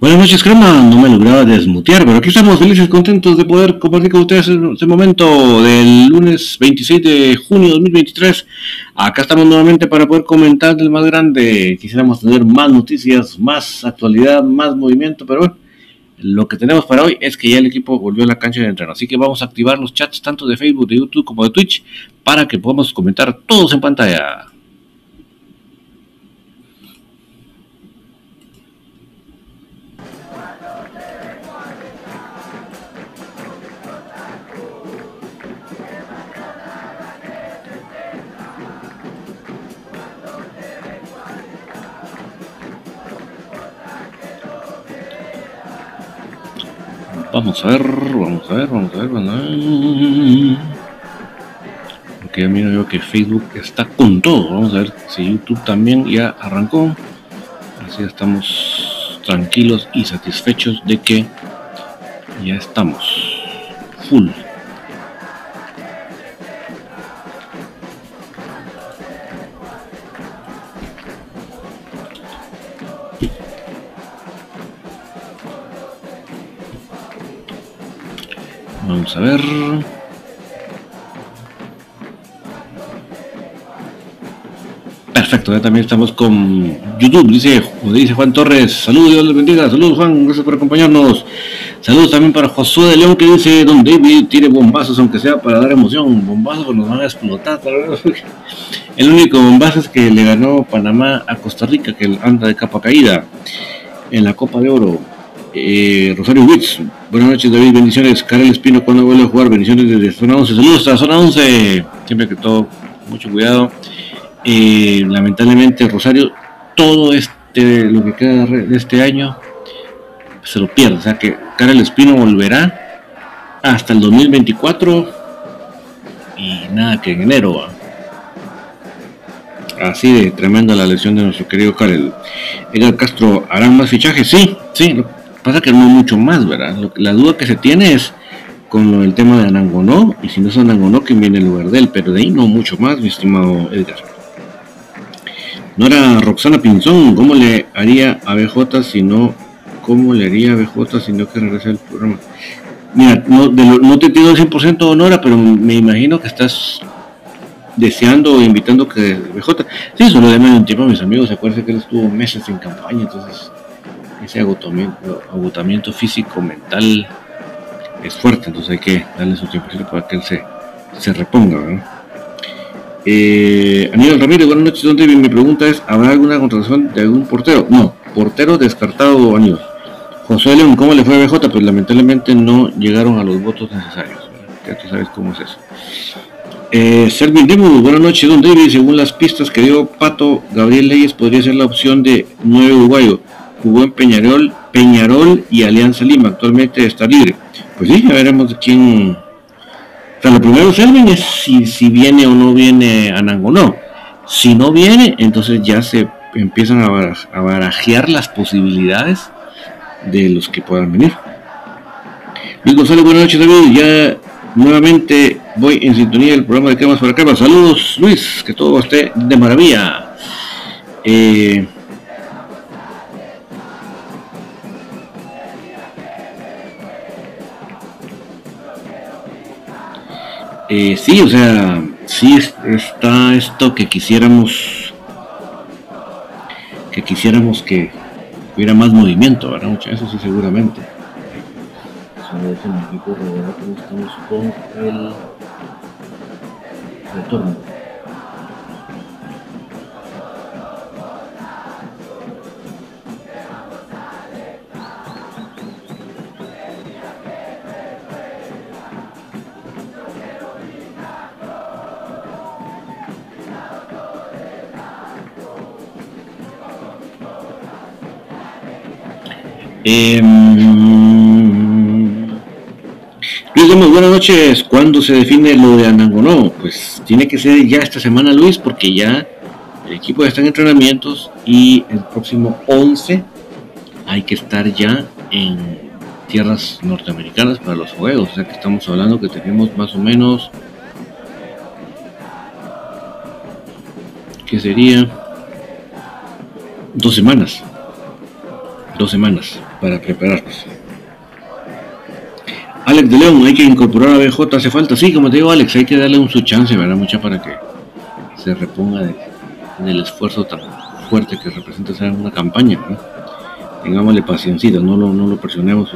Buenas noches, Crema. No me lograba desmutear, pero aquí estamos felices, contentos de poder compartir con ustedes este momento del lunes 26 de junio de 2023. Acá estamos nuevamente para poder comentar del más grande. Quisiéramos tener más noticias, más actualidad, más movimiento, pero bueno, lo que tenemos para hoy es que ya el equipo volvió a la cancha de entreno. Así que vamos a activar los chats tanto de Facebook, de YouTube como de Twitch para que podamos comentar todos en pantalla. Vamos a ver, vamos a ver, vamos a ver, vamos a ver. Porque ya miro yo que Facebook está con todo. Vamos a ver si YouTube también ya arrancó. Así estamos tranquilos y satisfechos de que ya estamos full. A ver. Perfecto, ya también estamos con YouTube, dice, dice Juan Torres. Saludos, Dios les bendiga. Saludos, Juan, gracias por acompañarnos. Saludos también para Josué de León que dice, Don David tiene bombazos, aunque sea para dar emoción. Bombazos nos van a explotar. El único bombazo es que le ganó Panamá a Costa Rica, que anda de capa caída en la Copa de Oro. Eh, Rosario Witz, buenas noches David, bendiciones. Karel Espino, cuando vuelve a jugar? Bendiciones desde Zona 11. Saludos a Zona 11. Siempre que todo, mucho cuidado. Eh, lamentablemente, Rosario, todo este, lo que queda de este año, se lo pierde. O sea que Karel Espino volverá hasta el 2024 y nada que en enero. Así de tremenda la lesión de nuestro querido Karel. Edgar Castro, ¿harán más fichajes? Sí, sí, pasa que no mucho más, ¿verdad? la duda que se tiene es con el tema de Anangonó, y si no es Anangonó, ¿quién viene en lugar de él? Pero de ahí no mucho más, mi estimado Edgar. No era Roxana Pinzón, ¿cómo le haría a BJ si no, cómo le haría a BJ si no que regrese al programa? Mira, no, no te pido 100% honora, pero me imagino que estás deseando o invitando que BJ, sí, solo de un tiempo a mis amigos, se acuerdan que él estuvo meses sin campaña, entonces ese agotamiento, agotamiento físico, mental, es fuerte, entonces hay que darle su tiempo para que él se, se reponga. ¿verdad? Eh, Aníbal Ramírez, buenas noches. ¿Dónde mi pregunta es: ¿habrá alguna contratación de algún portero? No, portero descartado, Aníbal. José León, ¿cómo le fue a BJ? Pues lamentablemente no llegaron a los votos necesarios. Ya tú sabes cómo es eso. Eh, Selvin buenas noches, don David. Según las pistas que dio Pato, Gabriel Leyes podría ser la opción de nueve uruguayo jugó en Peñarol, Peñarol y Alianza Lima, actualmente está libre. Pues sí, ya veremos quién. O sea, lo primero Selvin es si, si viene o no viene no Si no viene, entonces ya se empiezan a, barajear las posibilidades de los que puedan venir. Luis González, buenas noches David, ya nuevamente voy en sintonía del programa de Cremas para Cremas. Saludos Luis, que todo esté de maravilla. Eh, Eh, sí, o sea, sí está esto que quisiéramos que quisiéramos que hubiera más movimiento, ¿verdad? Mucho eso sí seguramente. estamos con el retorno. Eh, Luis Gómez, buenas noches. ¿Cuándo se define lo de Anangonó? Pues tiene que ser ya esta semana, Luis, porque ya el equipo ya está en entrenamientos y el próximo 11 hay que estar ya en tierras norteamericanas para los juegos. O sea que estamos hablando que tenemos más o menos que sería dos semanas. Dos semanas para prepararnos. Alex de León, hay que incorporar a BJ, hace falta. Sí, como te digo, Alex, hay que darle un su chance, ¿verdad? Mucha para que se reponga del esfuerzo tan fuerte que representa hacer una campaña. Tengámosle paciencia, no lo, no lo presionemos,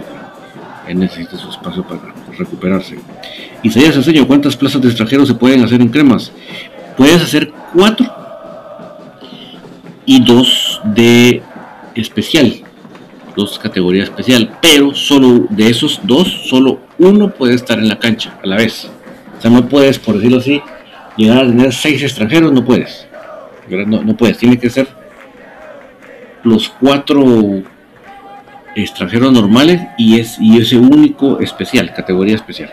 él necesita su espacio para recuperarse. Isaías enseño ¿cuántas plazas de extranjeros se pueden hacer en cremas? Puedes hacer cuatro y dos de especial, dos categorías especial, pero solo de esos dos, solo uno puede estar en la cancha a la vez. O sea, no puedes, por decirlo así, llegar a tener seis extranjeros, no puedes. No, no puedes, tiene que ser los cuatro extranjeros normales y, es, y ese único especial, categoría especial.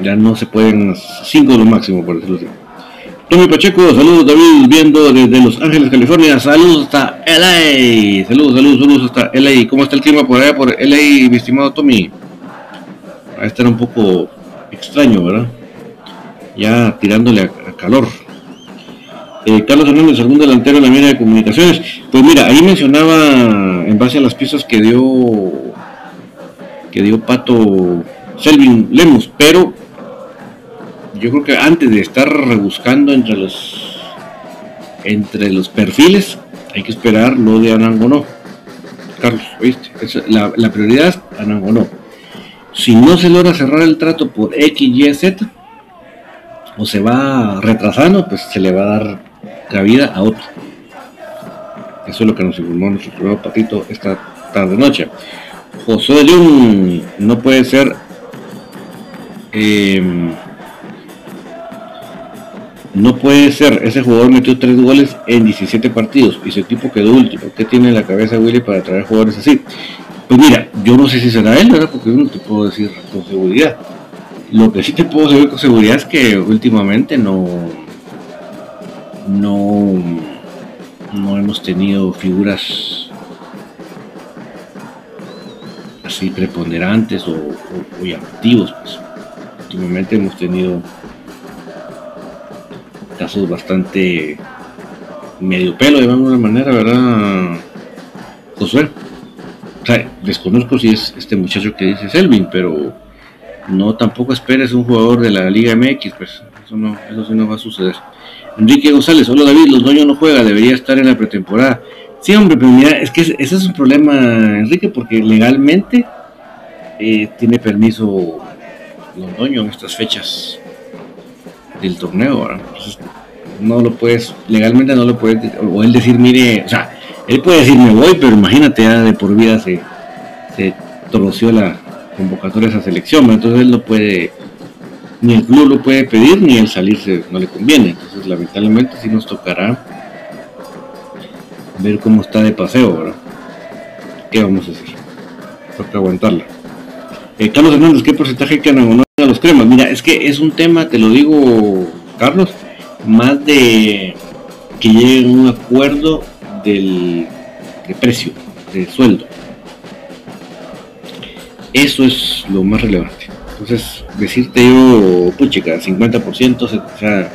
Ya no se pueden, cinco lo máximo, por decirlo así. Tommy Pacheco, saludos David, viendo desde Los Ángeles, California. Saludos hasta LA. Saludos, saludos, saludos hasta LA. ¿Cómo está el clima por allá por LA, mi estimado Tommy? A estar un poco extraño, ¿verdad? Ya tirándole a, calor. Eh, Carlos Hernández, algún delantero en la mira de comunicaciones. Pues mira, ahí mencionaba en base a las piezas que dio que dio Pato Selvin Lemus, pero yo creo que antes de estar rebuscando entre los entre los perfiles, hay que esperar lo de Anangonó. Carlos, ¿oíste? la, la, prioridad es Anangonó. Si no se logra cerrar el trato por X, Y, Z, o se va retrasando, pues se le va a dar cabida a otro. Eso es lo que nos informó nuestro primer patito esta tarde noche. José de León no puede ser eh, no puede ser, ese jugador metió tres goles en 17 partidos y su equipo quedó último. ¿Qué tiene en la cabeza Willy para traer jugadores así? Pues mira, yo no sé si será él, ¿verdad? Porque no te puedo decir con seguridad. Lo que sí te puedo decir con seguridad es que últimamente no, no, no hemos tenido figuras así preponderantes o, o, llamativos. Pues. Últimamente hemos tenido casos bastante medio pelo, de alguna manera, ¿verdad, Josué? O sea, desconozco si es este muchacho que dice Selvin, pero no tampoco esperes un jugador de la Liga MX, pues eso no, eso sí no va a suceder. Enrique González, hola David, los no juega, debería estar en la pretemporada. Sí, hombre, pero mira, es que ese es un problema, Enrique, porque legalmente eh, tiene permiso Londoño en estas fechas del torneo, Entonces, no lo puedes, legalmente no lo puedes, o él decir, mire, o sea, él puede decir me voy, pero imagínate, ya de por vida se, se torció la convocatoria a esa selección, entonces él no puede, ni el club lo puede pedir, ni el salirse no le conviene, entonces lamentablemente sí nos tocará ver cómo está de paseo, ¿verdad? ¿Qué vamos a hacer? Toca aguantarla. Eh, Carlos Hernández, ¿qué porcentaje que no a los cremas? Mira, es que es un tema, te lo digo, Carlos, más de que lleguen a un acuerdo del, de precio, de sueldo. Eso es lo más relevante. Entonces, decirte yo, puchica, 50%, o sea,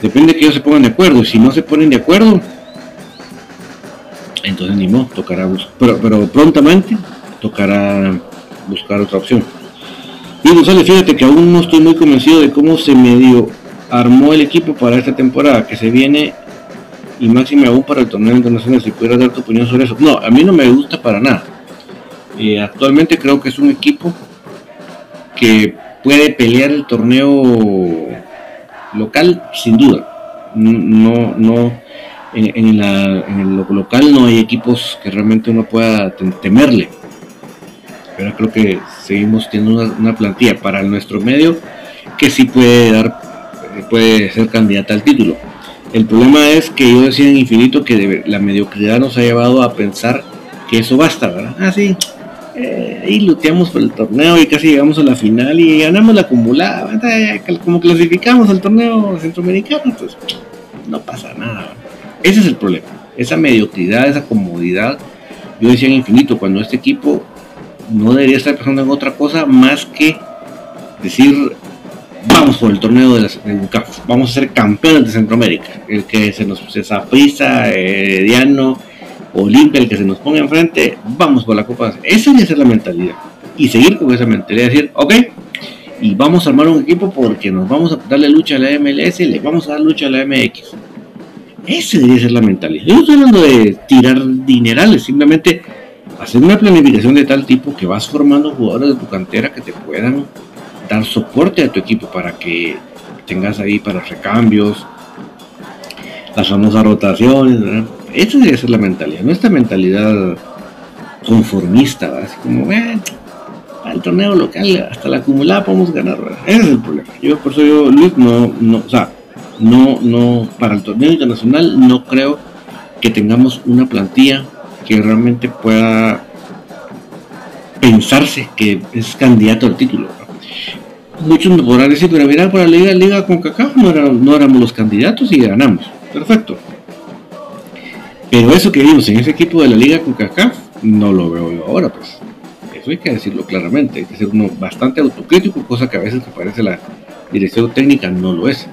depende de que ellos se pongan de acuerdo. Si no se ponen de acuerdo, entonces ni modo, tocará. Pero, pero prontamente tocará buscar otra opción. Y González, fíjate que aún no estoy muy convencido de cómo se medio armó el equipo para esta temporada que se viene y máximo aún para el torneo internacional. Si pudieras dar tu opinión sobre eso. No, a mí no me gusta para nada. Eh, actualmente creo que es un equipo que puede pelear el torneo local sin duda. No, no, en, el local no hay equipos que realmente uno pueda temerle. Pero creo que seguimos teniendo una, plantilla para nuestro medio que sí puede dar puede ser candidata al título. El problema es que yo decía en infinito que la mediocridad nos ha llevado a pensar que eso basta, ¿verdad? Ah, sí, eh, ahí luteamos por el torneo y casi llegamos a la final y ganamos la acumulada, como clasificamos al torneo centroamericano, pues no pasa nada. Ese es el problema, esa mediocridad, esa comodidad. Yo decía en infinito, cuando este equipo no debería estar pensando en otra cosa más que decir, vamos por el torneo de, la, vamos a ser campeones de Centroamérica. El que se nos se zaprisa, eh, Diano Olimpia, el que se nos ponga enfrente, vamos por la Copa. Esa debe ser la mentalidad. Y seguir con esa mentalidad, decir, ok, y vamos a armar un equipo porque nos vamos a darle lucha a la MLS y le vamos a dar lucha a la MX. Esa debería ser la mentalidad. Yo no estoy hablando de tirar dinerales, simplemente hacer una planificación de tal tipo que vas formando jugadores de tu cantera que te puedan dar soporte a tu equipo para que tengas ahí para recambios, las famosas rotaciones, ¿verdad? Esa debe ser la mentalidad, no esta mentalidad conformista, así como, eh, al torneo local, hasta la acumulada podemos ganar, ese es el problema. Yo por eso yo, Luis, no, no, o sea, no, no, para el torneo internacional no creo que tengamos una plantilla que realmente pueda pensarse que es candidato al título. Muchos me podrán decir, pero mira, para la liga, liga con Cacao no, no éramos los candidatos y ganamos. Perfecto. Pero eso que vimos en ese equipo de la Liga CONCACAF no lo veo yo ahora, pues. Eso hay que decirlo claramente, hay que ser uno bastante autocrítico, cosa que a veces que parece la dirección técnica no lo es.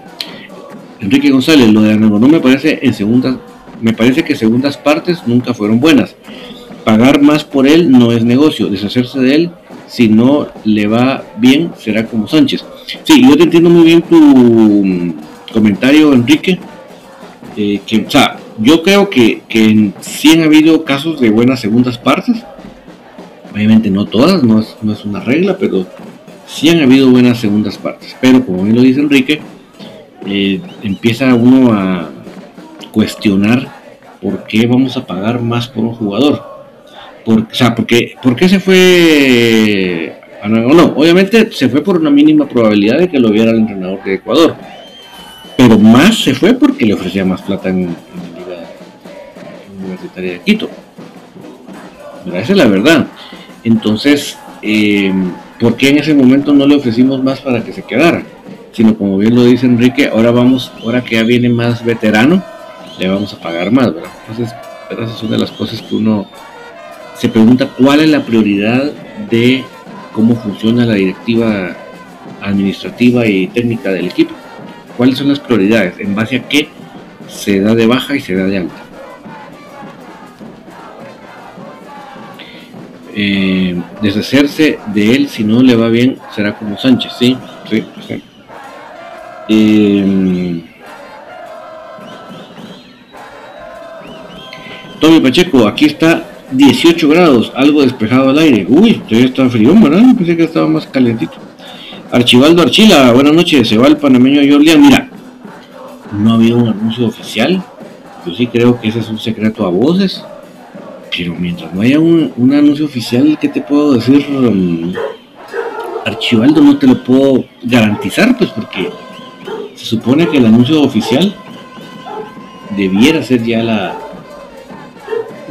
Enrique González, lo de Anago no me parece en segundas, me parece que segundas partes nunca fueron buenas. Pagar más por él no es negocio, deshacerse de él si no le va bien será como Sánchez. Sí, yo te entiendo muy bien tu mm, comentario, Enrique. Eh, o sea, yo creo que, que sí han habido casos de buenas segundas partes. Obviamente no todas, no es, no es una regla, pero sí han habido buenas segundas partes. Pero como bien lo dice Enrique, eh, empieza uno a cuestionar por qué vamos a pagar más por un jugador. Por, o sea, ¿por qué se fue a no, obviamente se fue por una mínima probabilidad de que lo viera el entrenador de Ecuador. Pero más se fue porque le ofrecía más plata en, Universitaria de Quito. Esa es la verdad. Entonces, eh, ¿por qué en ese momento no le ofrecimos más para que se quedara? Sino como bien lo dice Enrique, ahora vamos, ahora que ya viene más veterano, le vamos a pagar más, ¿verdad? Entonces, esa es una de las cosas que uno se pregunta cuál es la prioridad de cómo funciona la directiva administrativa y técnica del equipo. ¿Cuáles son las prioridades? ¿En base a qué se da de baja y se da de alta? Eh, deshacerse de él si no le va bien será como Sánchez, sí, sí, sí. Eh, Tommy Pacheco, aquí está 18 grados, algo despejado al aire. Uy, todavía está frío, ¿verdad? Pensé que estaba más calentito. Archivaldo Archila, buenas noches, se va el panameño Jordian. Mira, no ha habido un anuncio oficial. Yo sí creo que ese es un secreto a voces. Pero mientras no haya un, anuncio oficial, ¿qué te puedo decir? Um, Archivaldo no te lo puedo garantizar, pues porque se supone que el anuncio oficial debiera ser ya la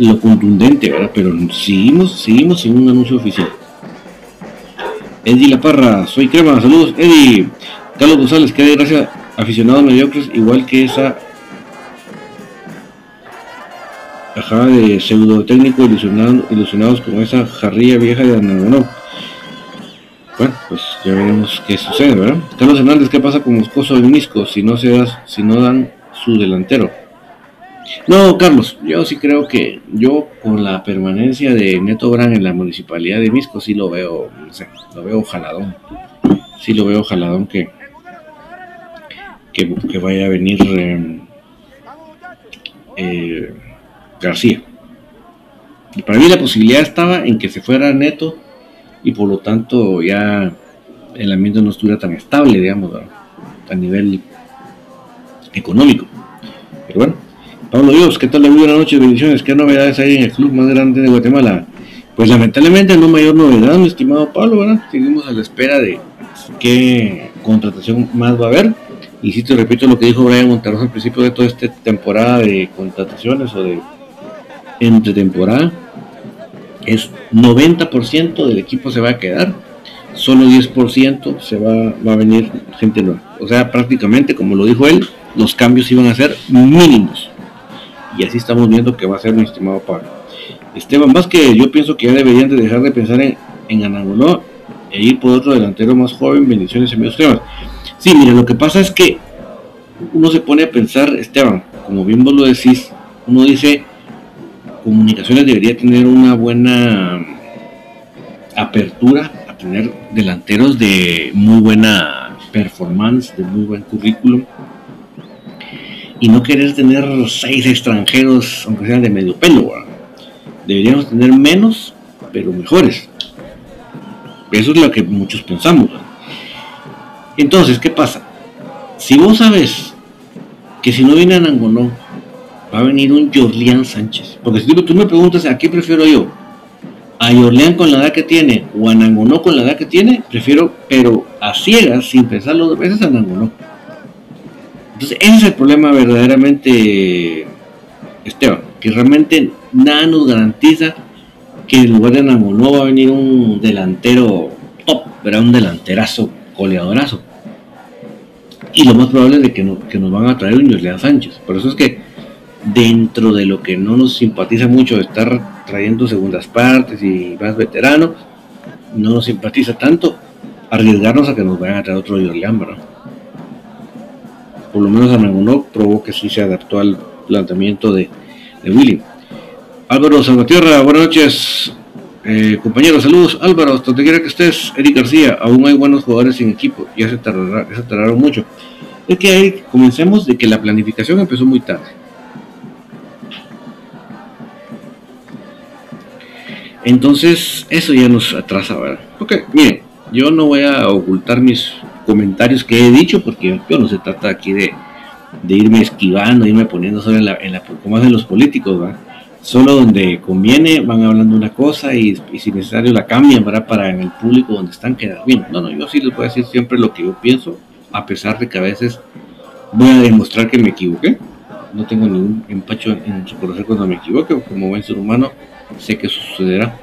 lo contundente, ¿verdad? Pero seguimos, seguimos sin un anuncio oficial. Eddie La Parra, soy Crema, saludos Eddie. Carlos González, que gracias, aficionados mediocres, igual que esa Ajá, de pseudo técnico ilusionado, ilusionados con esa jarrilla vieja de no Bueno, pues ya veremos qué sucede, ¿verdad? Carlos Hernández, ¿qué pasa con Moscoso y Misco si no se si no dan su delantero? No, Carlos, yo sí creo que yo con la permanencia de Neto Brand en la municipalidad de Misco sí lo veo, no sé, lo veo jaladón. Sí lo veo jaladón que que, vaya a venir eh, eh García. Y para mí la posibilidad estaba en que se fuera neto y por lo tanto ya el ambiente no estuviera tan estable, digamos, a nivel económico. Pero bueno, Pablo Dios, ¿qué tal? Muy buenas noches, bendiciones. ¿Qué novedades hay en el club más grande de Guatemala? Pues lamentablemente no mayor novedad, mi estimado Pablo, ¿verdad? Seguimos a la espera de qué contratación más va a haber. Y si te repito lo que dijo Brian Montarosa al principio de toda esta temporada de contrataciones o de entre temporada, es 90% del equipo se va a quedar, solo 10% se va a venir gente nueva. O sea, prácticamente, como lo dijo él, los cambios iban a ser mínimos. Y así estamos viendo que va a ser mi estimado Pablo. Esteban más que yo pienso que ya deberían de dejar de pensar en, en Anangoló e ir por otro delantero más joven. Bendiciones, amigos Esteban. Sí, mira, lo que pasa es que uno se pone a pensar, Esteban, como bien vos lo decís, uno dice, comunicaciones debería tener una buena apertura a tener delanteros de muy buena performance, de muy buen currículum y no querer tener seis extranjeros, aunque sean de medio pelo. Deberíamos tener menos, pero mejores. Eso es lo que muchos pensamos. Entonces, ¿qué pasa? Si vos sabes que si no viene a Nangonó, va a venir un Jorlián Sánchez. Porque si tú me preguntas a qué prefiero yo, a Jorlián con la edad que tiene o a Nangonó con la edad que tiene, prefiero, pero a ciegas, sin pensarlo dos veces, a Nangonó. Entonces, ese es el problema verdaderamente, Esteban, que realmente nada nos garantiza que en lugar de Nangonó va a venir un delantero top, un delanterazo, goleadorazo. Y lo más probable es de que, que nos van a traer un Jorlián Sánchez. Por eso es que dentro de lo que no nos simpatiza mucho de estar trayendo segundas partes y más veteranos, no nos simpatiza tanto arriesgarnos a que nos vayan a traer otro Jorlián, ¿verdad? Por lo menos Anangonó probó que sí se adaptó al planteamiento de, de Willy. Álvaro Salvatierra, buenas noches. Eh, compañeros, saludos. Álvaro, donde quiera que estés, Eric García, aún hay buenos jugadores sin equipo, ya se, tardará, tardaron mucho. Es que Eric, comencemos de que la planificación empezó muy tarde. Entonces, eso ya nos atrasa, ¿verdad? Ok, miren, yo no voy a ocultar mis comentarios que he dicho, porque yo no se trata aquí de, irme esquivando, irme poniendo solo en la, en la como hacen los políticos. Solo donde conviene van hablando una cosa y, si necesario la cambian para para en el público donde están quedar bien. No, no, yo sí les voy a decir siempre lo que yo pienso, a pesar de que a veces voy a demostrar que me equivoqué. No tengo ningún empacho en conocer cuando me equivoque, como buen ser humano sé que sucederá.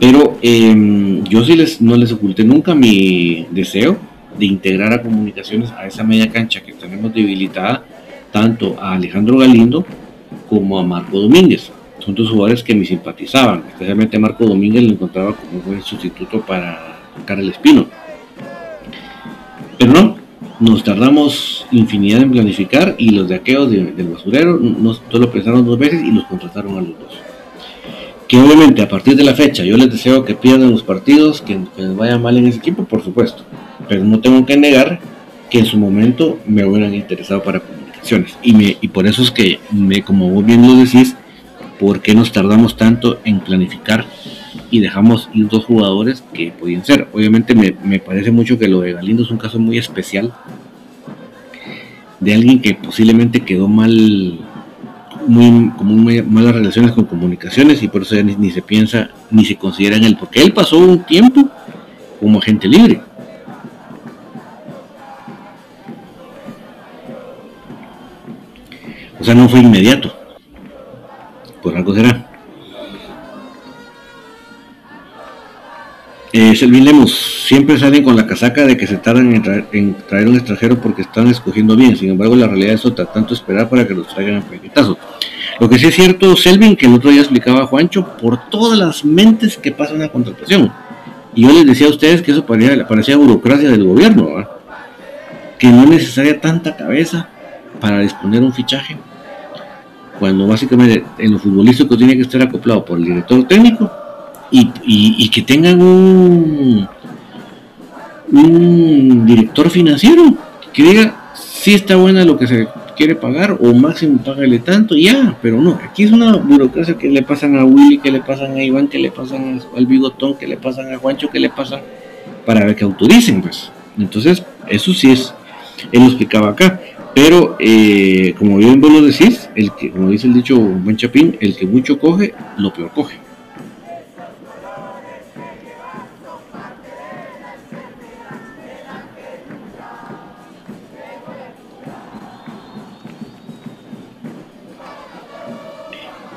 Pero em, yo sí les, no les oculté nunca mi deseo de integrar a comunicaciones a esa media cancha que tenemos debilitada, tanto a Alejandro Galindo como a Marco Domínguez. Son dos jugadores que me simpatizaban, especialmente a Marco Domínguez lo encontraba como un buen sustituto para Carlos Espino. Pero no, nos tardamos infinidad en planificar y los de aquellos del basurero no, solo pensaron dos veces y los contrataron a los dos. Que obviamente a partir de la fecha yo les deseo que pierdan los partidos, que, que les vaya mal en ese equipo, por supuesto pero no tengo que negar que en su momento me hubieran interesado para comunicaciones. Y, me, y por eso es que, me, como vos bien lo decís, ¿por qué nos tardamos tanto en planificar y dejamos ir dos jugadores que podían ser? Obviamente me, me parece mucho que lo de Galindo es un caso muy especial de alguien que posiblemente quedó mal, muy, como muy malas relaciones con comunicaciones y por eso ni, ni, se piensa ni se considera en él, porque él pasó un tiempo como agente libre O sea, no fue inmediato. Por algo será. Eh, Selvin Lemos, siempre salen con la casaca de que se tardan en traer, un extranjero porque están escogiendo bien. Sin embargo, la realidad es otra, tanto esperar para que los traigan a. Lo que sí es cierto, Selvin, que el otro día explicaba a Juancho, por todas las mentes que pasa una contratación. Y yo les decía a ustedes que eso parecía, burocracia del gobierno, que no es necesaria tanta cabeza para disponer un fichaje cuando básicamente en lo futbolístico tiene que estar acoplado por el director técnico y, que tengan un, un director financiero que diga si está buena lo que se quiere pagar o máximo págale tanto, ya, pero no, aquí es una burocracia que le pasan a Willy, que le pasan a Iván, que le pasan al Bigotón, que le pasan a Juancho, que le pasan para que autoricen, pues. Entonces, eso sí es, él lo explicaba acá. Pero, eh, como bien vos lo decís, el que, como dice el dicho buen chapín, el que mucho coge, lo peor coge.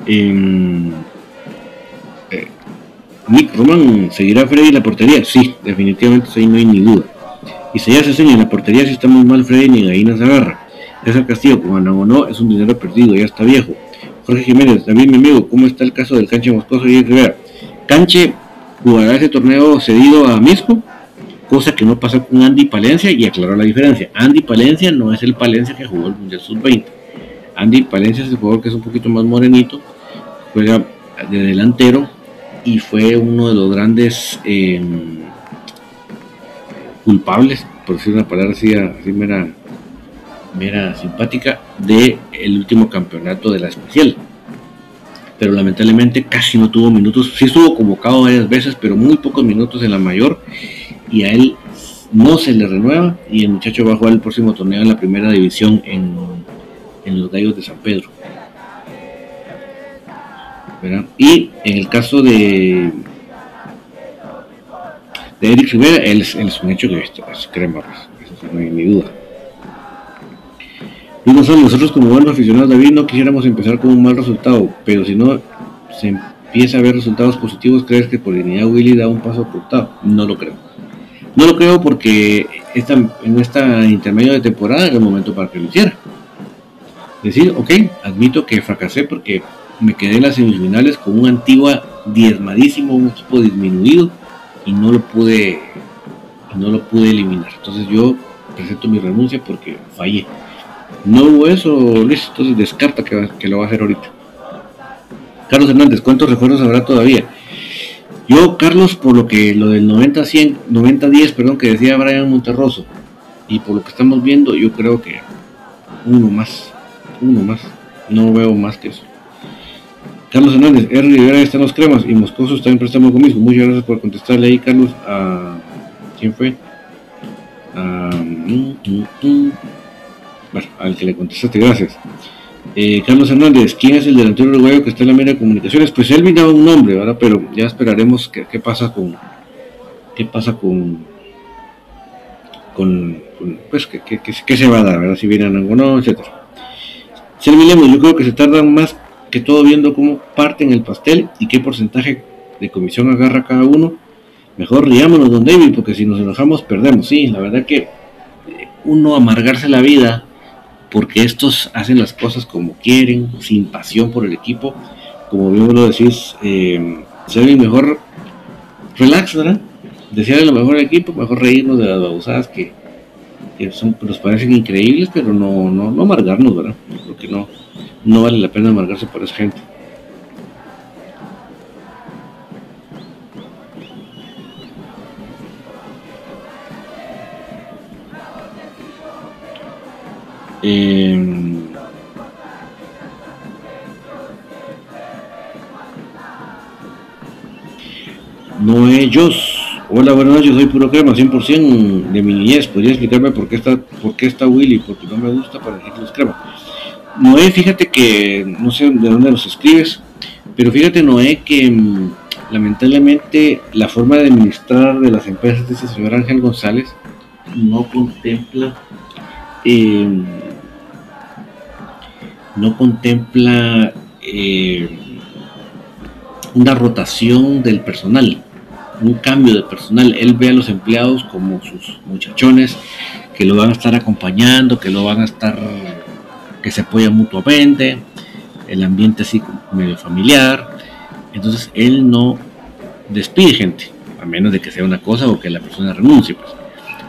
Em, eh, Nick Roman seguirá Freddy en la portería, sí, definitivamente ahí no hay ni duda. Y si ya se enseña en la portería, si está muy mal Freddy, ni ahí no se agarra. César Castillo, como o no, es un dinero perdido, ya está viejo. Jorge Jiménez, David mi amigo, ¿cómo está el caso del Canche Moscoso y Rivera? Canche jugará ese torneo cedido a Misco, cosa que no pasó con Andy Palencia y aclaró la diferencia. Andy Palencia no es el Palencia que jugó el Mundial Sub-20. Andy Palencia es el jugador que es un poquito más morenito, juega de delantero y fue uno de los grandes em, culpables, por decir una palabra así, así mera mera simpática de el último campeonato de la especial. Pero lamentablemente casi no tuvo minutos. Sí estuvo convocado varias veces, pero muy pocos minutos en la mayor. Y a él no se le renueva. Y el muchacho va a jugar el próximo torneo en la primera división en, en los Gallos de San Pedro. Y en el caso de, de Eric Rivera, él, es un hecho que es crema, eso no hay ni duda. Y nosotros como buenos aficionados David no quisiéramos empezar con un mal resultado, pero si no se empieza a ver resultados positivos, ¿crees que por dignidad Willy da un paso ocultado? No lo creo. No lo creo porque en esta intermedio de temporada era el momento para que lo hiciera. Decir, ok, admito que fracasé porque me quedé en las semifinales con un Antigua diezmadísimo, un equipo disminuido y no lo pude, no lo pude eliminar. Entonces yo presento mi renuncia porque fallé. No hubo eso, Luis, entonces descarta que, lo va a hacer ahorita. Carlos Hernández, ¿cuántos recuerdos habrá todavía? Yo, Carlos, por lo que lo del 90-100, 90-10, perdón, que decía Brian Monterroso, y por lo que estamos viendo, yo creo que uno más, uno más, no veo más que eso. Carlos Hernández, R. Rivera está en los cremas y Moscoso está en préstamo conmigo. Muchas gracias por contestarle ahí, Carlos. A, ¿Quién fue? A, mm, mm, mm bueno, al que le contestaste, gracias. Eh, Carlos Hernández, ¿quién es el delantero uruguayo que está en la mera de comunicaciones? Pues él me daba un nombre, ¿verdad? Pero ya esperaremos qué, pasa con. ¿Qué pasa con. con. pues, qué, se va a dar, ¿verdad? Si vienen algo no, etcétera. Selvi yo creo que se tardan más que todo viendo cómo parten el pastel y qué porcentaje de comisión agarra cada uno. Mejor riámonos, don David, porque si nos enojamos perdemos. Sí, la verdad que uno amargarse la vida porque estos hacen las cosas como quieren, sin pasión por el equipo. Como bien lo decís, eh, se mejor relax, ¿verdad? Desearle lo mejor al equipo, mejor reírnos de las babosadas que, son, nos parecen increíbles, pero no, no, no amargarnos, ¿verdad? Porque no, no vale la pena amargarse por esa gente. Eh, Jos. Hola, buenas noches, soy puro crema, 100% de mi niñez. ¿Podría explicarme por qué está, por qué está Willy? Porque no me gusta para los cremas. Noé, fíjate que, no sé de dónde los escribes, pero fíjate, Noé, que mm, lamentablemente la forma de administrar de las empresas de ese señor Ángel González no contempla eh, no contempla eh, una rotación del personal, un cambio de personal. Él ve a los empleados como sus muchachones que lo van a estar acompañando, que lo van a estar, que se apoyan mutuamente, el ambiente así medio familiar. Entonces él no despide gente, a menos de que sea una cosa o que la persona renuncie. Pues.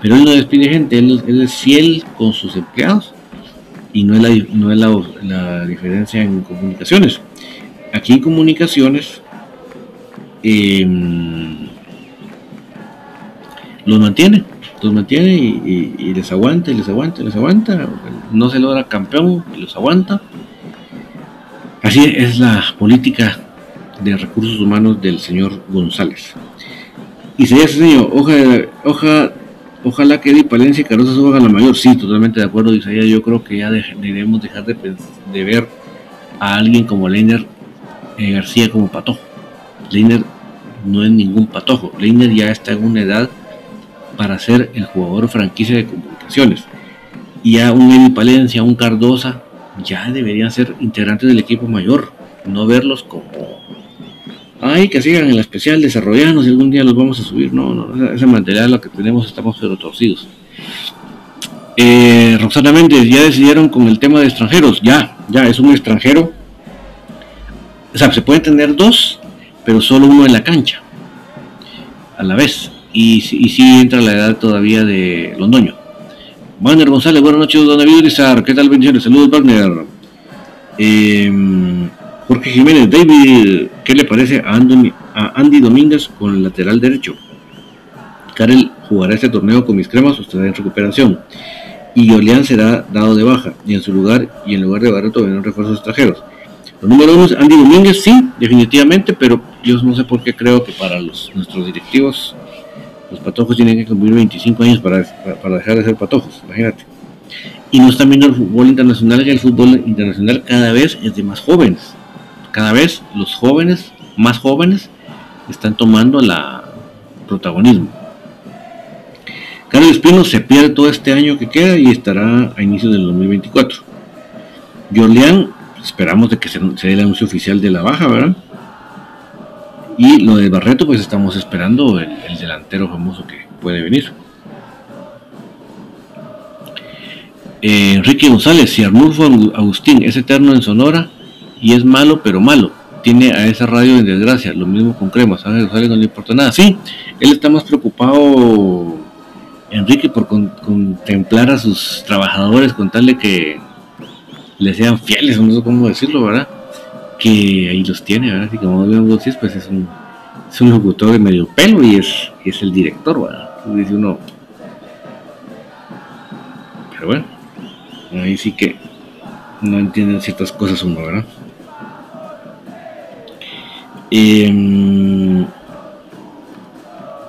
Pero él no despide gente, él es fiel con sus empleados y no es la, no es la, diferencia en comunicaciones. Aquí en comunicaciones em, los mantiene, los mantiene y, les aguanta y les aguanta y les aguanta. No se logra campeón y los aguanta. Así es la política de recursos humanos del señor González. Y se señor, hoja, hoja Ojalá que Eddie Palencia y Carosa suban a la mayor. Sí, totalmente de acuerdo, Isaías. Yo creo que ya debemos dejar de, ver a alguien como Leiner eh, García como patojo. Leiner no es ningún patojo. Leiner ya está en una edad para ser el jugador franquicia de comunicaciones. Y a un Eddie Palencia, un Cardosa, ya deberían ser integrantes del equipo mayor. no verlos como, ay, que sigan en la especial desarrollados y algún día los vamos a subir. No, no, esa, material lo que tenemos estamos pero torcidos. Eh, Roxana Méndez, ya decidieron con el tema de extranjeros. Ya, ya, es un extranjero. O sea, se pueden tener dos, pero solo uno en la cancha. A la vez. Y, y sí entra la edad todavía de Londoño. Wagner González, buenas noches, don David Urizar. ¿Qué tal? Bendiciones. Saludos, Wagner. Eh, Jorge Jiménez, David, ¿qué le parece a, Andy Domínguez con el lateral derecho? Karel jugará este torneo con mis cremas estará en recuperación. Y Oleán será dado de baja. Y en su lugar, y en lugar de Barreto, vendrán refuerzos extranjeros. Los número uno Andy Domínguez, sí, definitivamente, pero yo no sé por qué creo que para los, nuestros directivos los patojos tienen que cumplir 25 años para, para dejar de ser patojos, imagínate. Y no están viendo el fútbol internacional, que el fútbol internacional cada vez es de más jóvenes cada vez los jóvenes, más jóvenes, están tomando la protagonismo. Carlos Espino se pierde todo este año que queda y estará a inicio del 2024. Jorleán, esperamos de que se, dé el anuncio oficial de la baja, ¿verdad? Y lo de Barreto, pues estamos esperando el, delantero famoso que puede venir. Eh, Enrique González, si Arnulfo Agustín es eterno en Sonora, y es malo, pero malo. Tiene a esa radio en desgracia, lo mismo con Cremas, a Rosales no le importa nada. Sí, él está más preocupado, Enrique, por contemplar a sus trabajadores con tal de que le sean fieles, no sé cómo decirlo, ¿verdad? Que ahí los tiene, ¿verdad? Y como vemos pues es un, es un locutor de medio pelo y es, es el director, ¿verdad? dice uno. Pero bueno, ahí sí que no entienden ciertas cosas uno, ¿verdad? Eh,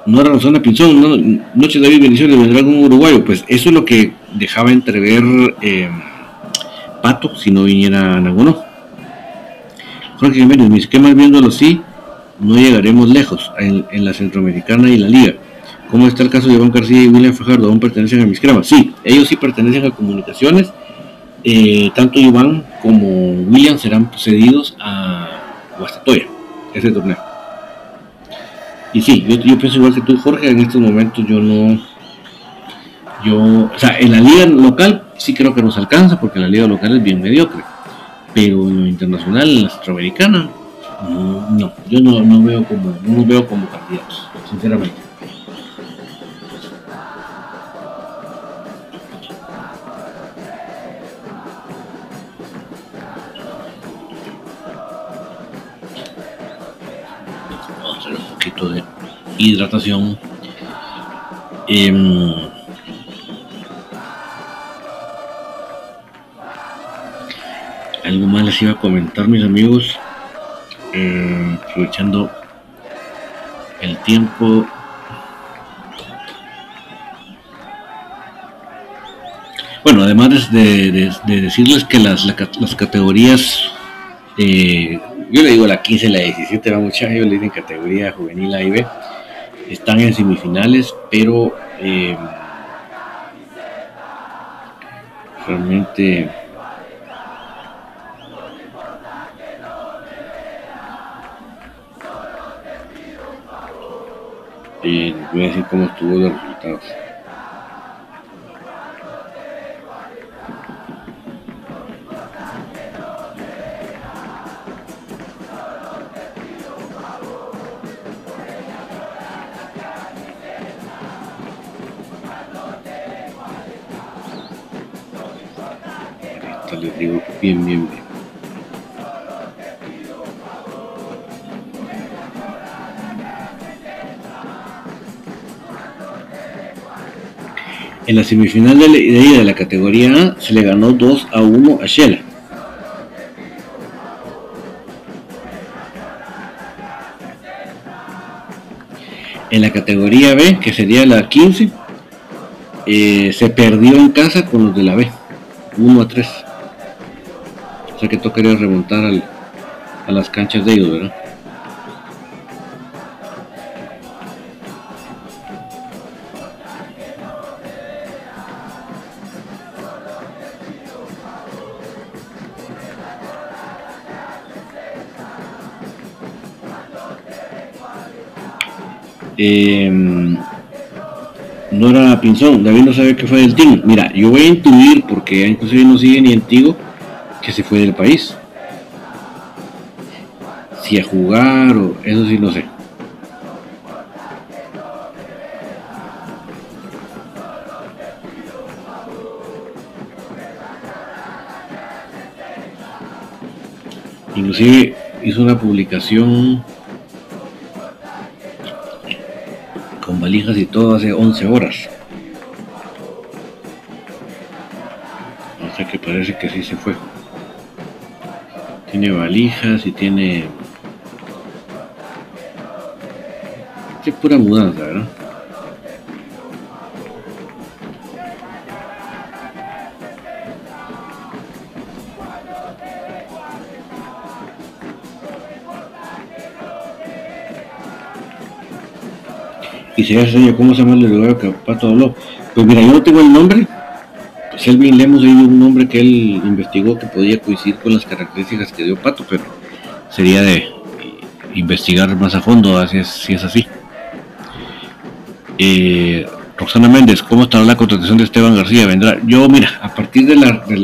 Nora Rosana Pinzón, no, Noche David Bendiciones, vendrá un uruguayo. Pues eso es lo que dejaba entrever eh, Pato si no viniera ninguno. Jorge Jiménez, mis esquemas viéndolo así, no llegaremos lejos en, la Centroamericana y la Liga. ¿Cómo está el caso de Iván García y William Fajardo? ¿Aún pertenecen a mis cremas? Sí, ellos sí pertenecen a comunicaciones. Eh, tanto Iván como William serán cedidos a Guastatoya ese torneo. Y sí, yo, pienso igual que tú, Jorge, en estos momentos yo no. Yo, o sea, en la liga local sí creo que nos alcanza, porque la liga local es bien mediocre. Pero en lo internacional, en la centroamericana, no, yo no, no veo como, no veo como candidatos, sinceramente. Hidratación. Em, algo más les iba a comentar mis amigos, em, aprovechando el tiempo. Bueno, además de, decirles que las, las categorías eh, yo le digo la 15, la 17, va mucha, ellos le dicen categoría juvenil A y B, están en semifinales, pero eh, realmente eh, voy a decir cómo estuvo los resultados. Semifinal de, ida de la categoría A se le ganó 2 a 1 a Shela. En la categoría B, que sería la 15, eh, se perdió en casa con los de la B, 1 a 3. O sea que tocaría remontar al, a las canchas de ellos, ¿verdad? Pinzón, David no sabe qué fue del team. Mira, yo voy a intuir, porque inclusive no sigue ni antiguo, que se fue del país. Si a jugar o eso sí no sé. Inclusive hizo una publicación con valijas y todo hace 11 horas. Que parece que sí se fue. Tiene valijas y tiene... Es pura mudanza, ¿verdad? y se hace cómo se llama el lugar que Pato habló. Pues mira, yo no tengo el nombre. Pues Elvin Lemos dio un nombre que él investigó que podía coincidir con las características que dio Pato, pero sería de investigar más a fondo si es, si es así. Eh, Roxana Méndez, ¿cómo estará la contratación de Esteban García? Vendrá. Yo, mira, a partir de la, de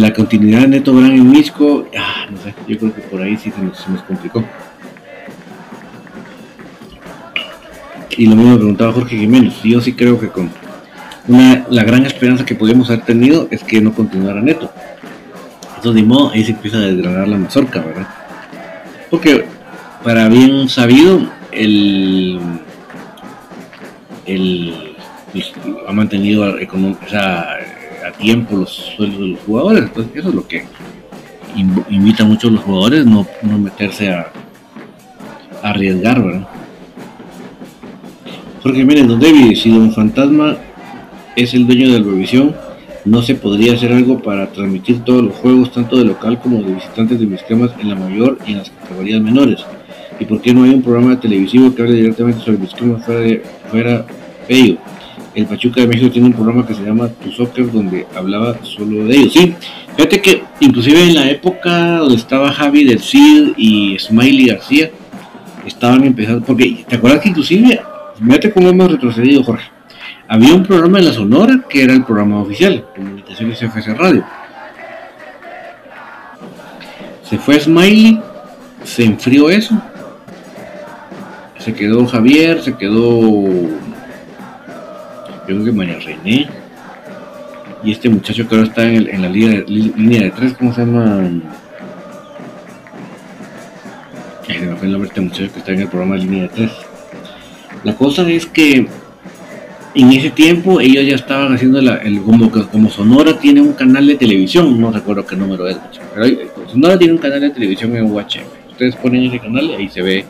la, continuidad de Neto Brand en Misco, ah, no sé, yo creo que por ahí sí se nos, se nos complicó. Y lo mismo me preguntaba Jorge Jiménez. Yo sí creo que con una, la gran esperanza que podíamos haber tenido es que no continuara Neto. Entonces, de modo, ahí se empieza a desgranar la mazorca, ¿verdad? Porque, para bien sabido, el, el pues, ha mantenido a, tiempo los sueldos de los jugadores. Entonces, eso es lo que invita mucho a los jugadores, no, no meterse a, arriesgar, ¿verdad? Jorge miren, don David, si Don Fantasma es el dueño de la Eurovisión, ¿no se podría hacer algo para transmitir todos los juegos, tanto de local como de visitantes de mis cremas, en la mayor y en las categorías menores? ¿Y por qué no hay un programa televisivo que hable directamente sobre mis cremas fuera, de, fuera bello? El Pachuca de México tiene un programa que se llama Tu Soccer, donde hablaba solo de ellos. Sí, fíjate que inclusive en la época donde estaba Javi del Cid y Smiley García, estaban empezando, porque te acuerdas que inclusive Fíjate cómo hemos retrocedido, Jorge. Había un programa en la Sonora que era el programa oficial, Comunicaciones FS Radio. Se fue Smiley, se enfrió eso. Se quedó Javier, se quedó. Yo creo que María René. Y este muchacho que ahora está en, la línea de, línea de tres, ¿cómo se llama? Ay, me fue el nombre este muchacho que está en el programa de línea de tres. La cosa es que en ese tiempo ellos ya estaban haciendo el, como, Sonora tiene un canal de televisión, no recuerdo qué número es, pero Sonora tiene un canal de televisión en UHF. Ustedes ponen ese canal y ahí se ve,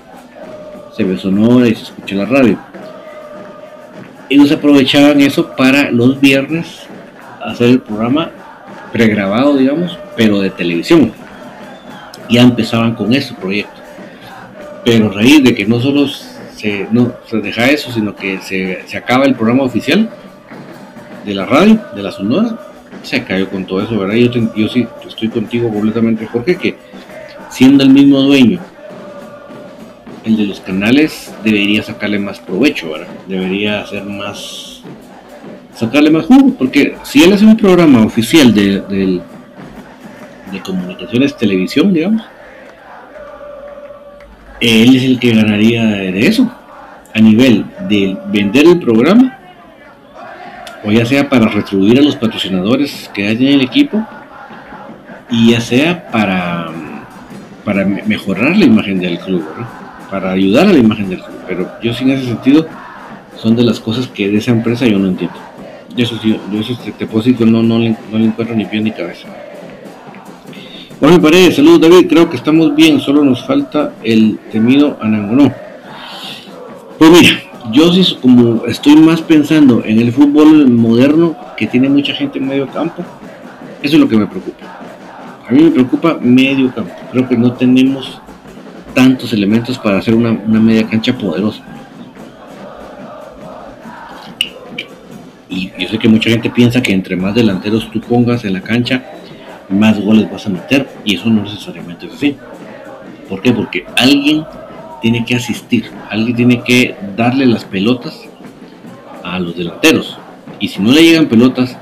se ve Sonora y se escucha la radio. Ellos aprovechaban eso para los viernes hacer el programa pregrabado, digamos, pero de televisión. Ya empezaban con ese proyecto. Pero a raíz de que no solo no se deja eso, sino que se, acaba el programa oficial de la radio, de la Sonora, se cayó con todo eso, ¿verdad? Yo, yo sí estoy contigo completamente, Jorge, que siendo el mismo dueño, el de los canales debería sacarle más provecho, ¿verdad? Debería hacer más, sacarle más jugo, porque si él hace un programa oficial de, de, de comunicaciones televisión, digamos, él es el que ganaría de eso, a nivel de vender el programa, o ya sea para retribuir a los patrocinadores que hay en el equipo, y ya sea para, para mejorar la imagen del club, para ayudar a la imagen del club. Pero yo sin ese sentido son de las cosas que de esa empresa yo no entiendo. Yo eso sí, yo eso te, puedo decir que no, no, no le encuentro ni pie ni cabeza. Bueno, Paredes, saludos David, creo que estamos bien, solo nos falta el temido Anangonó. Pues mira, yo sí como estoy más pensando en el fútbol moderno que tiene mucha gente en medio campo, eso es lo que me preocupa. A mí me preocupa medio campo. Creo que no tenemos tantos elementos para hacer una, una media cancha poderosa. Y yo sé que mucha gente piensa que entre más delanteros tú pongas en la cancha, más goles vas a meter y eso no necesariamente es así. ¿Por qué? Porque alguien tiene que asistir, alguien tiene que darle las pelotas a los delanteros. Y si no le llegan pelotas,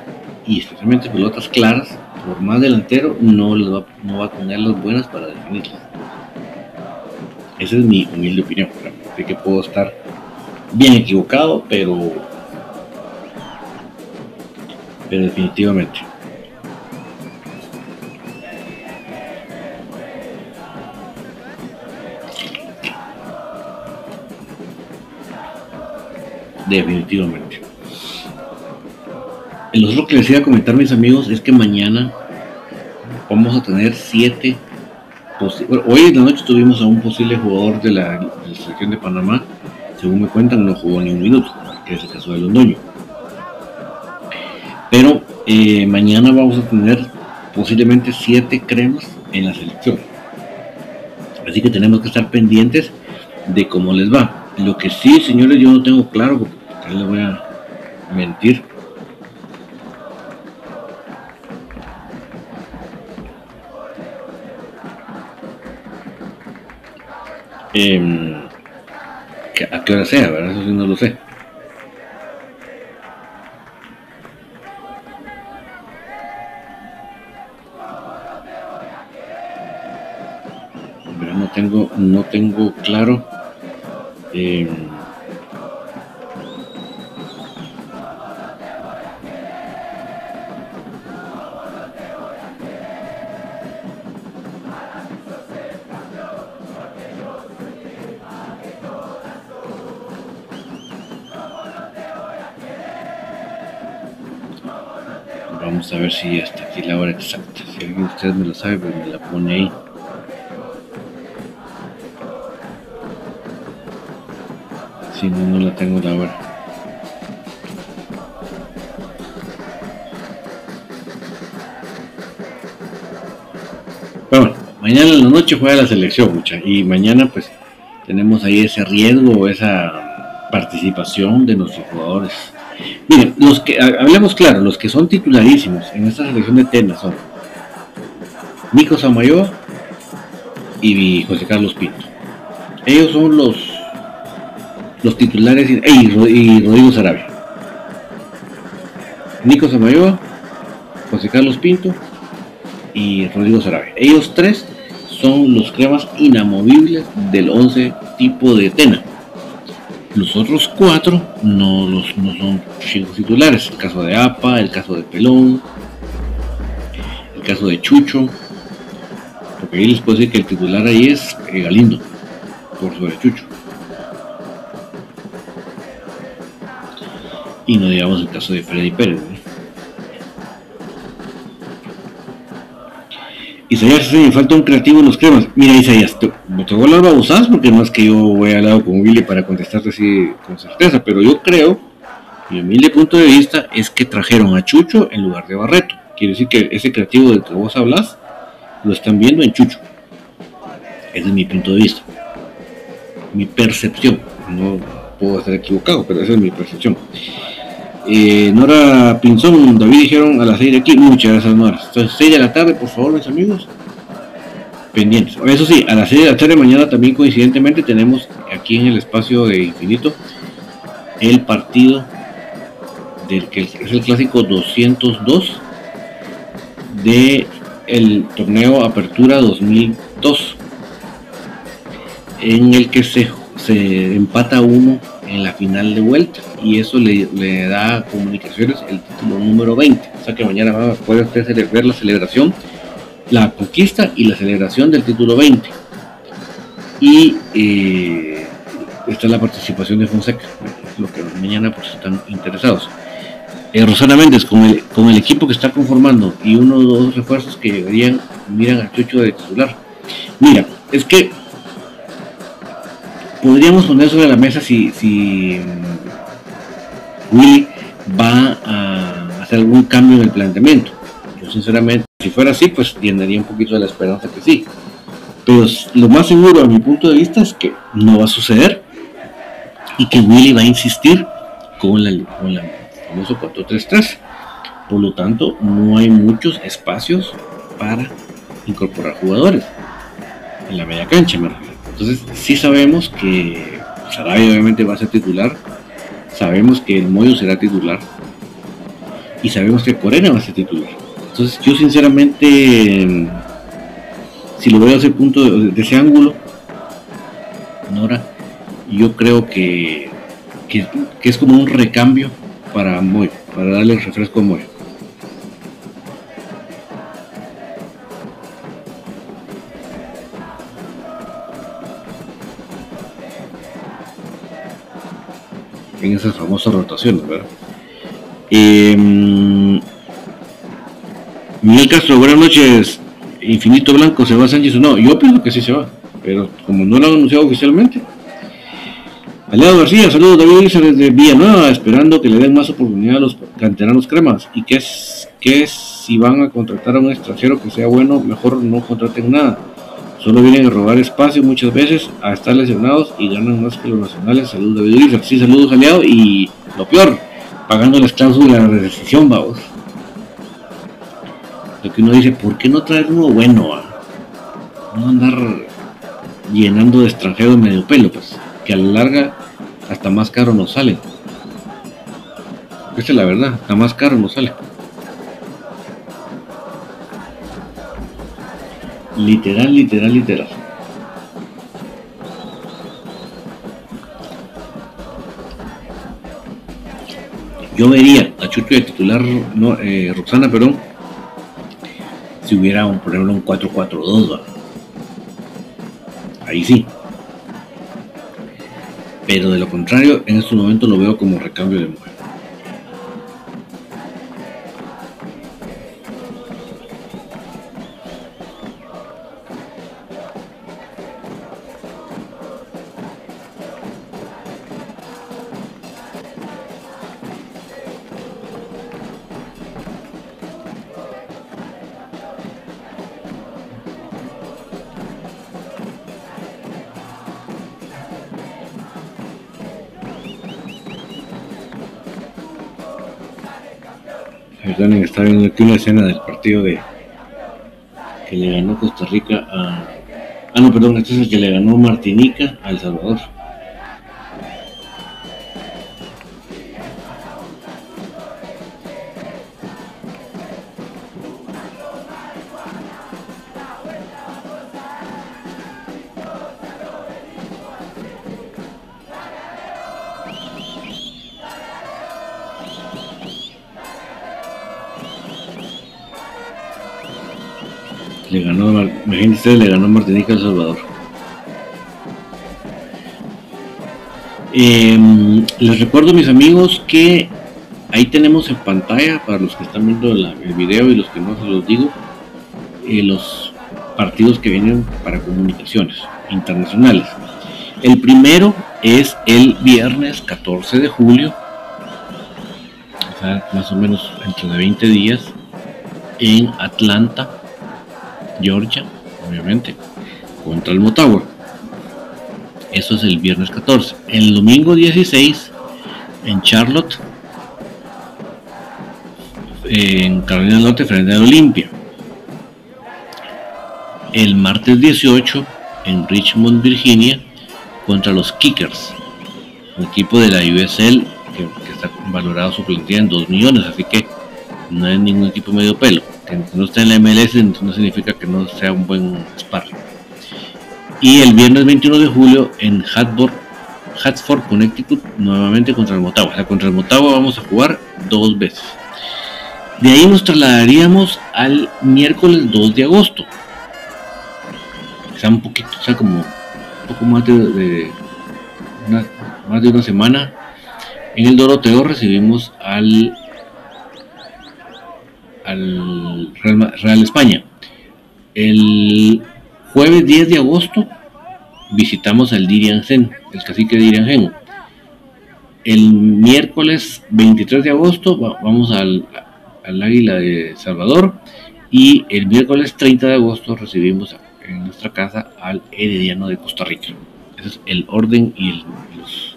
y especialmente pelotas claras, por más delantero, no, va, no va a tener las buenas para definirlas. Esa es mi humilde opinión. Sé que puedo estar bien equivocado, pero, pero definitivamente. Definitivamente. El otro que les iba a comentar, mis amigos, es que mañana vamos a tener siete. hoy en la noche tuvimos a un posible jugador de la, selección de Panamá. Según me cuentan, no jugó ni un minuto, que es el caso de Londoño. Pero eh, mañana vamos a tener posiblemente siete cremas en la selección. Así que tenemos que estar pendientes de cómo les va. Lo que sí, señores, yo no tengo claro, les voy a mentir. Eh, a qué hora sea, ¿verdad? Eso sí no lo sé. No tengo, no tengo claro. Eh, Ustedes me lo sabe, pues me la pone ahí. Si no, no la tengo la hora. Bueno, mañana en la noche juega la selección, mucha. Y mañana pues tenemos ahí ese riesgo, esa participación de nuestros jugadores Miren, los que, hablemos claro, los que son titularísimos en esta selección de temas son Nico Samayoa y José Carlos Pinto. Ellos son los los titulares y, Rodrigo Sarabia. Nico Samayoa, José Carlos Pinto y Rodrigo Sarabia. Ellos tres son los cremas inamovibles del 11 tipo de Tena. Los otros cuatro no, los, no son chicos titulares. El caso de APA, el caso de Pelón, el caso de Chucho. Porque ahí les puedo decir que el titular ahí es eh, Galindo, por sobre Chucho. Y no digamos el caso de Freddy Pérez. Isaías, si me falta un creativo en los cremas. Mira, Isaías, te, te voy a hablar babosadas porque no es que yo voy al lado con Willy para contestarte así con certeza, pero yo creo, mi humilde punto de vista, es que trajeron a Chucho en lugar de Barreto. Quiere decir que ese creativo del que vos hablas lo están viendo en Chucho. Ese es mi punto de vista. Mi percepción. No puedo estar equivocado, pero esa es mi percepción. Eh, Nora Pinzón, David dijeron a las 6 de aquí, muchas gracias Nora. Entonces 6 de la tarde, por favor, mis amigos. Pendientes. Eso sí, a las 6 de la tarde mañana también coincidentemente tenemos aquí en el espacio de Infinito el partido del que es el clásico 202 de el torneo Apertura 2002 en el que se, se empata uno en la final de vuelta y eso le, da a comunicaciones el título número 20. O sea que mañana va poder usted ver la celebración, la conquista y la celebración del título 20. Y eh, esta es la participación de Fonseca, lo que mañana pues están interesados. Rosana Méndez, con el, con el equipo que está conformando y uno o dos refuerzos que deberían miran al Chucho de titular. Mira, es que podríamos poner sobre la mesa si, si mm, Willy va a hacer algún cambio en el planteamiento. Yo sinceramente, si fuera así, pues llenaría un poquito de la esperanza que sí. Pero lo más seguro a mi punto de vista es que no va a suceder y que Willy va a insistir con la, con la famoso 4-3-3. Por lo tanto, no hay muchos espacios para incorporar jugadores en la media cancha, me Entonces, sí sabemos que Sarabia obviamente va a ser titular, sabemos que el Moyo será titular y sabemos que Corena va a ser titular. Entonces, yo sinceramente, si lo veo desde ese punto, de ese ángulo, Nora, yo creo que, que, es como un recambio para Moy, para darle el refresco a Moy. en esas famosas rotaciones, ¿verdad? Eh, Miguel Castro, buenas noches. Infinito Blanco, ¿se va Sánchez o no? Yo pienso que sí se va, pero como no lo han anunciado oficialmente. Aliado García, saludos David desde Villanueva, esperando que le den más oportunidad a los canteranos cremas. Y que es que si van a contratar a un extranjero que sea bueno, mejor no contraten nada. Solo vienen a robar espacio muchas veces, a estar lesionados y ganan más que los nacionales. Saludos David Isa. Sí, saludos aliado y lo peor, pagando las cláusulas de rescisión, vamos. Lo que uno dice, ¿por qué no traer uno bueno? No andar llenando de extranjeros medio pelo, pues, que a la larga hasta más caro nos sale. Esta es la verdad, hasta más caro nos sale. Literal, literal, literal. Yo vería a Chucho de titular no, eh, Roxana Perón si hubiera, un, por ejemplo, un 4-4-2. Ahí sí. Pero de lo contrario, en este momento lo veo como recambio de mujer. Viendo aquí una escena del partido de que le ganó Costa Rica a. Ah, no, perdón, este es que le ganó Martinica a El Salvador. Ganó, imagínense, le ganó Martinica El Salvador. Em, les recuerdo, mis amigos, que ahí tenemos en pantalla, para los que están viendo el video y los que no se los digo, eh, los partidos que vienen para comunicaciones internacionales. El primero es el viernes 14 de julio, más o menos entre de 20 días, en Atlanta, Georgia, obviamente, contra el Motagua. Eso es el viernes 14. El domingo 16, en Charlotte, en Carolina del Norte, frente a Olimpia. El martes 18, en Richmond, Virginia, contra los Kickers, un equipo de la USL que, está valorado su plantilla en 2 millones, así que no es ningún equipo medio pelo que no esté en la MLS no significa que no sea un buen sparring. Y el viernes 21 de julio en Hatford, Hatford Connecticut, nuevamente contra el Motagua. O sea, contra el Motagua vamos a jugar dos veces. De ahí nos trasladaríamos al miércoles 2 de agosto. O sea, un poquito, o sea, como un poco más de, una, más de una semana. En el Doroteo recibimos al al Real, España. El jueves 10 de agosto visitamos al Diriangen, el cacique de Diriangen. El miércoles 23 de agosto vamos al, al Águila de Salvador y el miércoles 30 de agosto recibimos en nuestra casa al Herediano de Costa Rica. Ese es el orden y los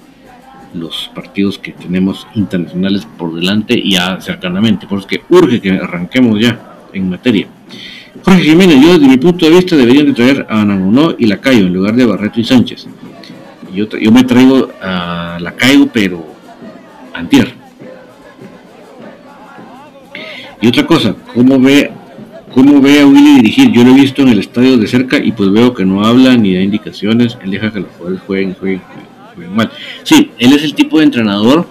los partidos que tenemos internacionales por delante y cercanamente. Por eso que urge que arranquemos ya en materia. Jorge Jiménez, yo desde mi punto de vista deberían de traer a Anangonó y Lacayo en lugar de Barreto y Sánchez. Yo, yo me traigo a Lacayo, pero antier. Y otra cosa, ¿cómo ve, ¿cómo ve a Willy dirigir? Yo lo he visto en el estadio de cerca y pues veo que no habla ni da indicaciones. Él deja que los jugadores jueguen, jueguen, jueguen mal. Sí, él es el tipo de entrenador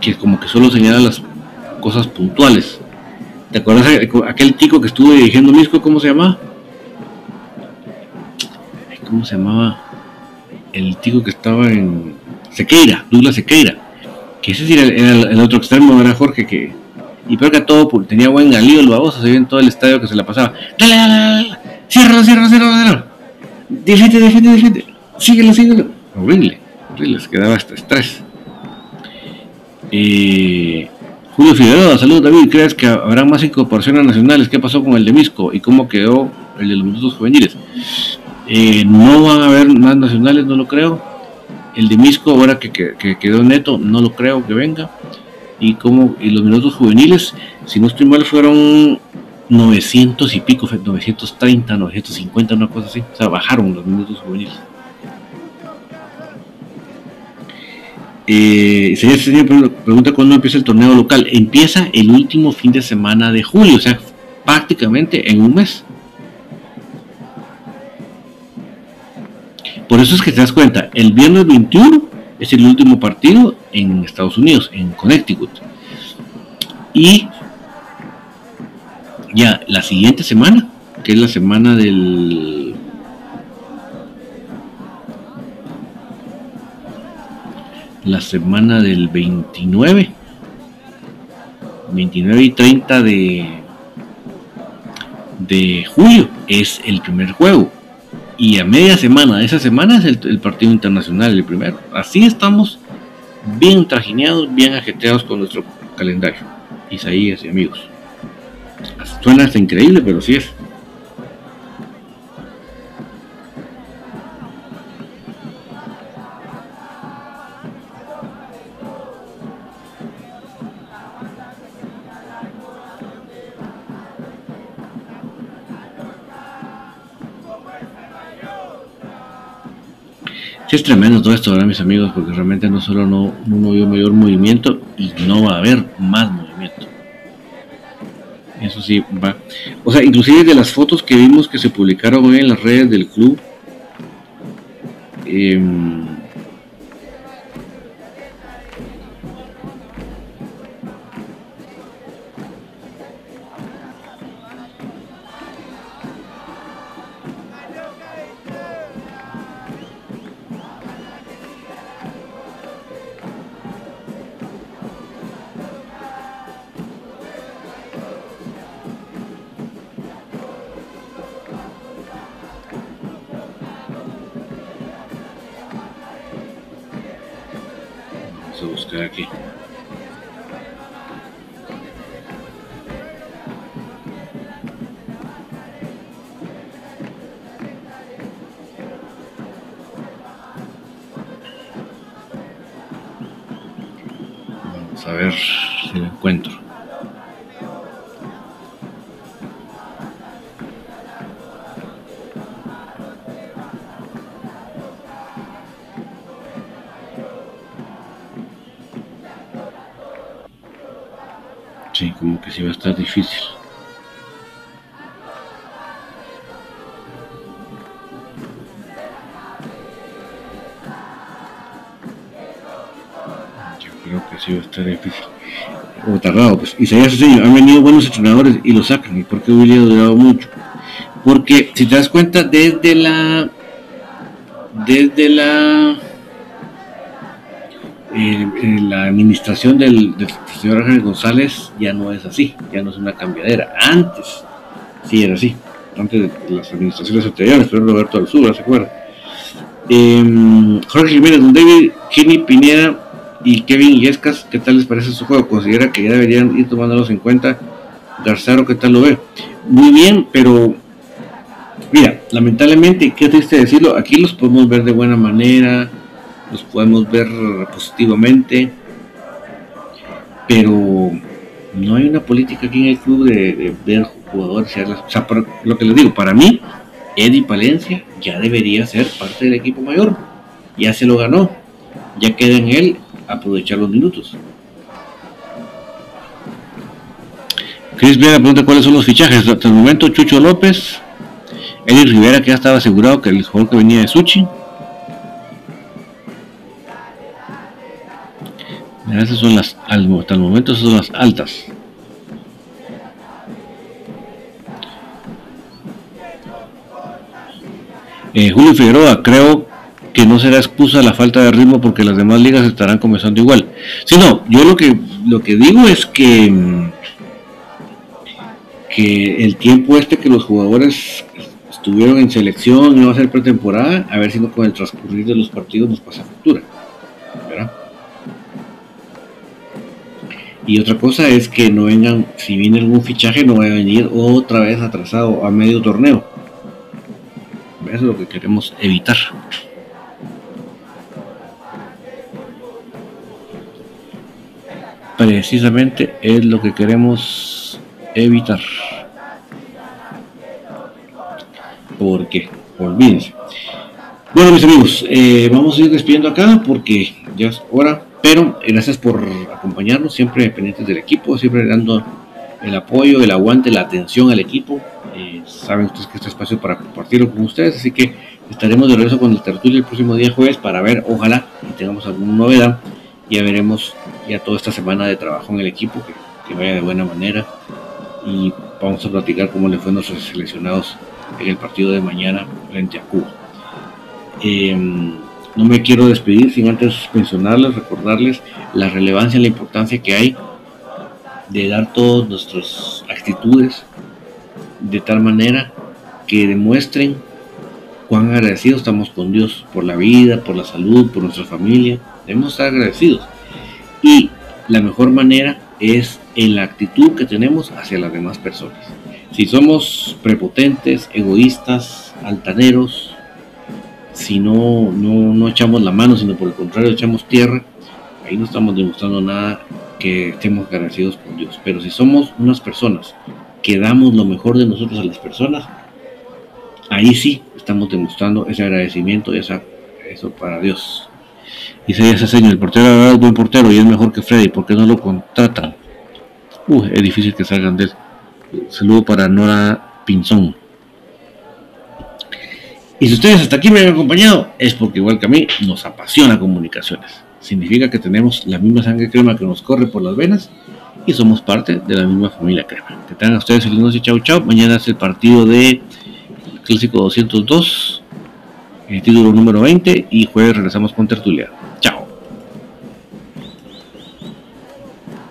que como que solo señala las cosas puntuales. ¿Te acuerdas aquel tico que estuvo dirigiendo Misco? ¿Cómo se llamaba? ¿Cómo se llamaba? El tico que estaba en Sequeira, Douglas Sequeira. Que ese era, el, otro extremo, era Jorge, que. Y peor que todo, tenía buen galío el baboso, se ve en todo el estadio que se la pasaba. Dale, dale, dale, ciérralo, ciérralo, ciérralo, ciérralo. Defiende, defiende, defiende. Síguelo, síguelo. Horrible, horrible, quedaba hasta estrés. Eh, Julio Figueroa, saludos David, ¿crees que habrá más incorporaciones nacionales? ¿Qué pasó con el de Misco y cómo quedó el de los minutos juveniles? Eh, no van a haber más nacionales, no lo creo. El de Misco, ahora que, quedó neto, no lo creo que venga. Y, como, y los minutos juveniles, si no estoy mal, fueron 900 y pico, 930, 950, una cosa así. O sea, bajaron los minutos juveniles. Eh, señor, pregunta cuándo empieza el torneo local. Empieza el último fin de semana de julio, o sea, prácticamente en un mes. Por eso es que te das cuenta, el viernes 21 es el último partido en Estados Unidos, en Connecticut. Y ya la siguiente semana, que es la semana del la semana del 29, 29 y 30 de, de julio es el primer juego. Y a media semana de esa semana es el, partido internacional, el primero. Así estamos bien trajineados, bien ajeteados con nuestro calendario. Isaías y amigos. Suena hasta increíble, pero sí es. Sí es tremendo todo esto, ¿verdad, mis amigos? Porque realmente no solo no, no vio mayor movimiento y no va a haber más movimiento. Eso sí, va. O sea, inclusive de las fotos que vimos que se publicaron hoy en las redes del club, eh, Okie. Difícil. Yo creo que sí va a estar difícil. O tardado, pues. Se señor, han venido buenos entrenadores y lo sacan. ¿Y por qué hubiera durado mucho? Porque si te das cuenta, desde la. Desde la la administración del, señor Ángel González ya no es así, ya no es una cambiadera. Antes sí era así, antes de las administraciones anteriores, pero Roberto Alzura, ¿se acuerda? Em, Jorge Jiménez, Don David, Kenny Pineda y Kevin Yescas, ¿qué tal les parece su juego? ¿Considera que ya deberían ir tomándolos en cuenta? Garzaro, ¿qué tal lo ve? Muy bien, pero mira, lamentablemente, qué triste decirlo, aquí los podemos ver de buena manera, los podemos ver positivamente, pero no hay una política aquí en el club de, ver jugadores. O sea, lo que les digo, para mí, Eddie Palencia ya debería ser parte del equipo mayor. Ya se lo ganó. Ya queda en él aprovechar los minutos. Chris Vega pregunta cuáles son los fichajes. Hasta el momento, Chucho López, Eli Rivera, que ya estaba asegurado que el jugador que venía de Suchi. Esas son las, hasta el momento, esas son las altas. Eh, Julio Figueroa, creo que no será excusa la falta de ritmo porque las demás ligas estarán comenzando igual. Si no, yo lo que lo que digo es que mm, que el tiempo este que los jugadores estuvieron en selección y va a ser pretemporada, a ver si no con el transcurrir de los partidos nos pasa factura. Y otra cosa es que no vengan, si viene algún fichaje, no va a venir otra vez atrasado a medio torneo. Eso es lo que queremos evitar. Precisamente es lo que queremos evitar. Porque, olvídense. Bueno, mis amigos, eh, vamos a ir despidiendo acá porque ya es hora. Pero gracias por acompañarnos, siempre pendientes del equipo, siempre dando el apoyo, el aguante, la atención al equipo. Eh, saben ustedes que este espacio es para compartirlo con ustedes, así que estaremos de regreso con el tertulio el próximo día jueves para ver, ojalá, tengamos alguna novedad. Ya veremos ya toda esta semana de trabajo en el equipo, que, vaya de buena manera. Y vamos a platicar cómo le fue a nuestros seleccionados en el partido de mañana frente a Cuba. Eh, no me quiero despedir sin antes mencionarles, recordarles la relevancia la importancia que hay de dar todas nuestras actitudes de tal manera que demuestren cuán agradecidos estamos con Dios por la vida, por la salud, por nuestra familia. Debemos estar agradecidos. Y la mejor manera es en la actitud que tenemos hacia las demás personas. Si somos prepotentes, egoístas, altaneros, si no, no, echamos la mano, sino por el contrario echamos tierra, ahí no estamos demostrando nada que estemos agradecidos con Dios. Pero si somos unas personas que damos lo mejor de nosotros a las personas, ahí sí estamos demostrando ese agradecimiento y eso para Dios. Ese señor, el portero es buen portero y es mejor que Freddy, ¿por qué no lo contratan? Uh, es difícil que salgan de él. Saludo para Nora Pinzón. Y si ustedes hasta aquí me han acompañado, es porque igual que a mí nos apasiona comunicaciones. Significa que tenemos la misma sangre crema que nos corre por las venas y somos parte de la misma familia crema. Que tengan ustedes el noche, chau chau. Mañana es el partido de Clásico 202, el título número 20 y jueves regresamos con Tertulia.